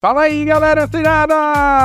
Fala aí, galera antenada!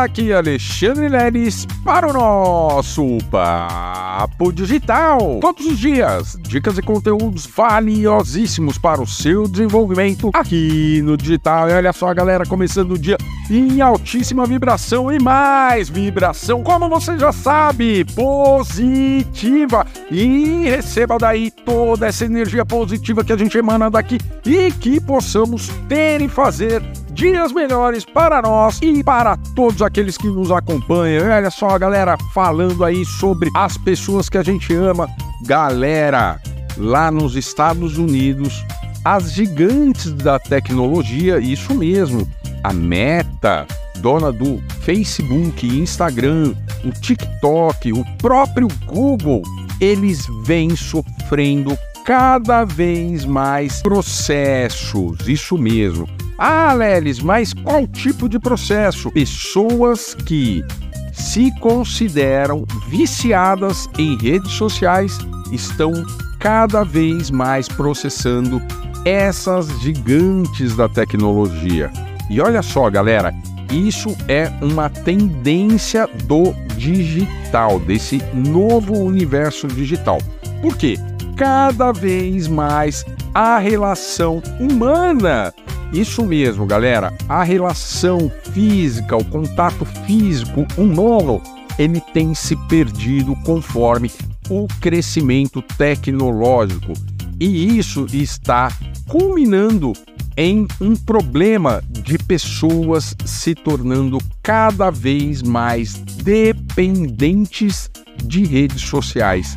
Aqui é Alexandre Leles para o nosso Papo Digital. Todos os dias, dicas e conteúdos valiosíssimos para o seu desenvolvimento aqui no digital. E olha só, galera, começando o dia em altíssima vibração e mais vibração, como você já sabe, positiva. E receba daí toda essa energia positiva que a gente emana daqui e que possamos ter e fazer dias melhores para nós e para todos aqueles que nos acompanham. Olha só, galera, falando aí sobre as pessoas que a gente ama. Galera, lá nos Estados Unidos, as gigantes da tecnologia, isso mesmo, a Meta, dona do Facebook, Instagram, o TikTok, o próprio Google, eles vêm sofrendo cada vez mais processos, isso mesmo ah, Lelis, mas qual tipo de processo? Pessoas que se consideram viciadas em redes sociais estão cada vez mais processando essas gigantes da tecnologia. E olha só, galera, isso é uma tendência do digital, desse novo universo digital. Por quê? Cada vez mais a relação humana isso mesmo, galera. A relação física, o contato físico humano, ele tem se perdido conforme o crescimento tecnológico. E isso está culminando em um problema de pessoas se tornando cada vez mais dependentes de redes sociais.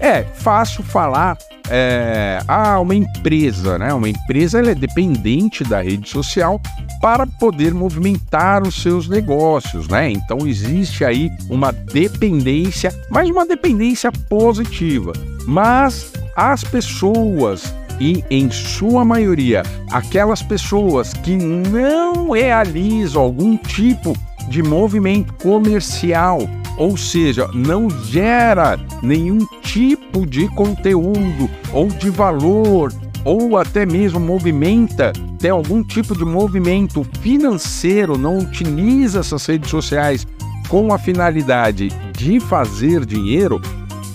É fácil falar é, ah, uma empresa, né? Uma empresa ela é dependente da rede social para poder movimentar os seus negócios, né? Então existe aí uma dependência, mas uma dependência positiva. Mas as pessoas e em sua maioria aquelas pessoas que não realizam algum tipo de movimento comercial ou seja, não gera nenhum tipo de conteúdo ou de valor, ou até mesmo movimenta, tem algum tipo de movimento financeiro, não utiliza essas redes sociais com a finalidade de fazer dinheiro,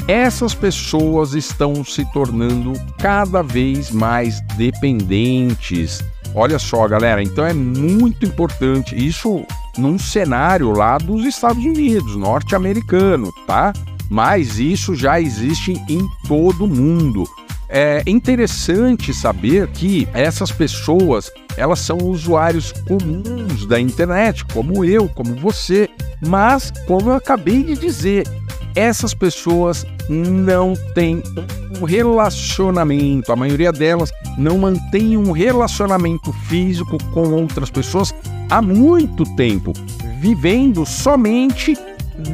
essas pessoas estão se tornando cada vez mais dependentes. Olha só, galera, então é muito importante isso num cenário lá dos Estados Unidos, norte-americano, tá? Mas isso já existe em todo mundo. É interessante saber que essas pessoas, elas são usuários comuns da internet, como eu, como você, mas como eu acabei de dizer, essas pessoas não têm um relacionamento, a maioria delas não mantém um relacionamento físico com outras pessoas há muito tempo, vivendo somente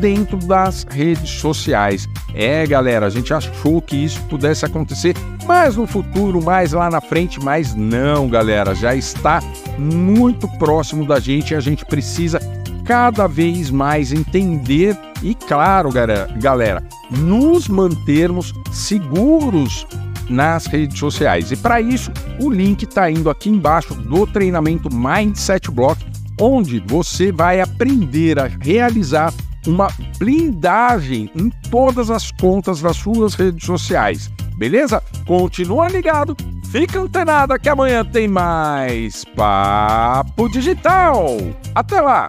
dentro das redes sociais. É, galera, a gente achou que isso pudesse acontecer mais no futuro, mais lá na frente, mas não, galera, já está muito próximo da gente e a gente precisa cada vez mais entender e, claro, galera, nos mantermos seguros nas redes sociais. E para isso, o link está indo aqui embaixo do treinamento Mindset Block, onde você vai aprender a realizar uma blindagem em todas as contas das suas redes sociais. Beleza? Continua ligado, fica antenado que amanhã tem mais Papo Digital. Até lá!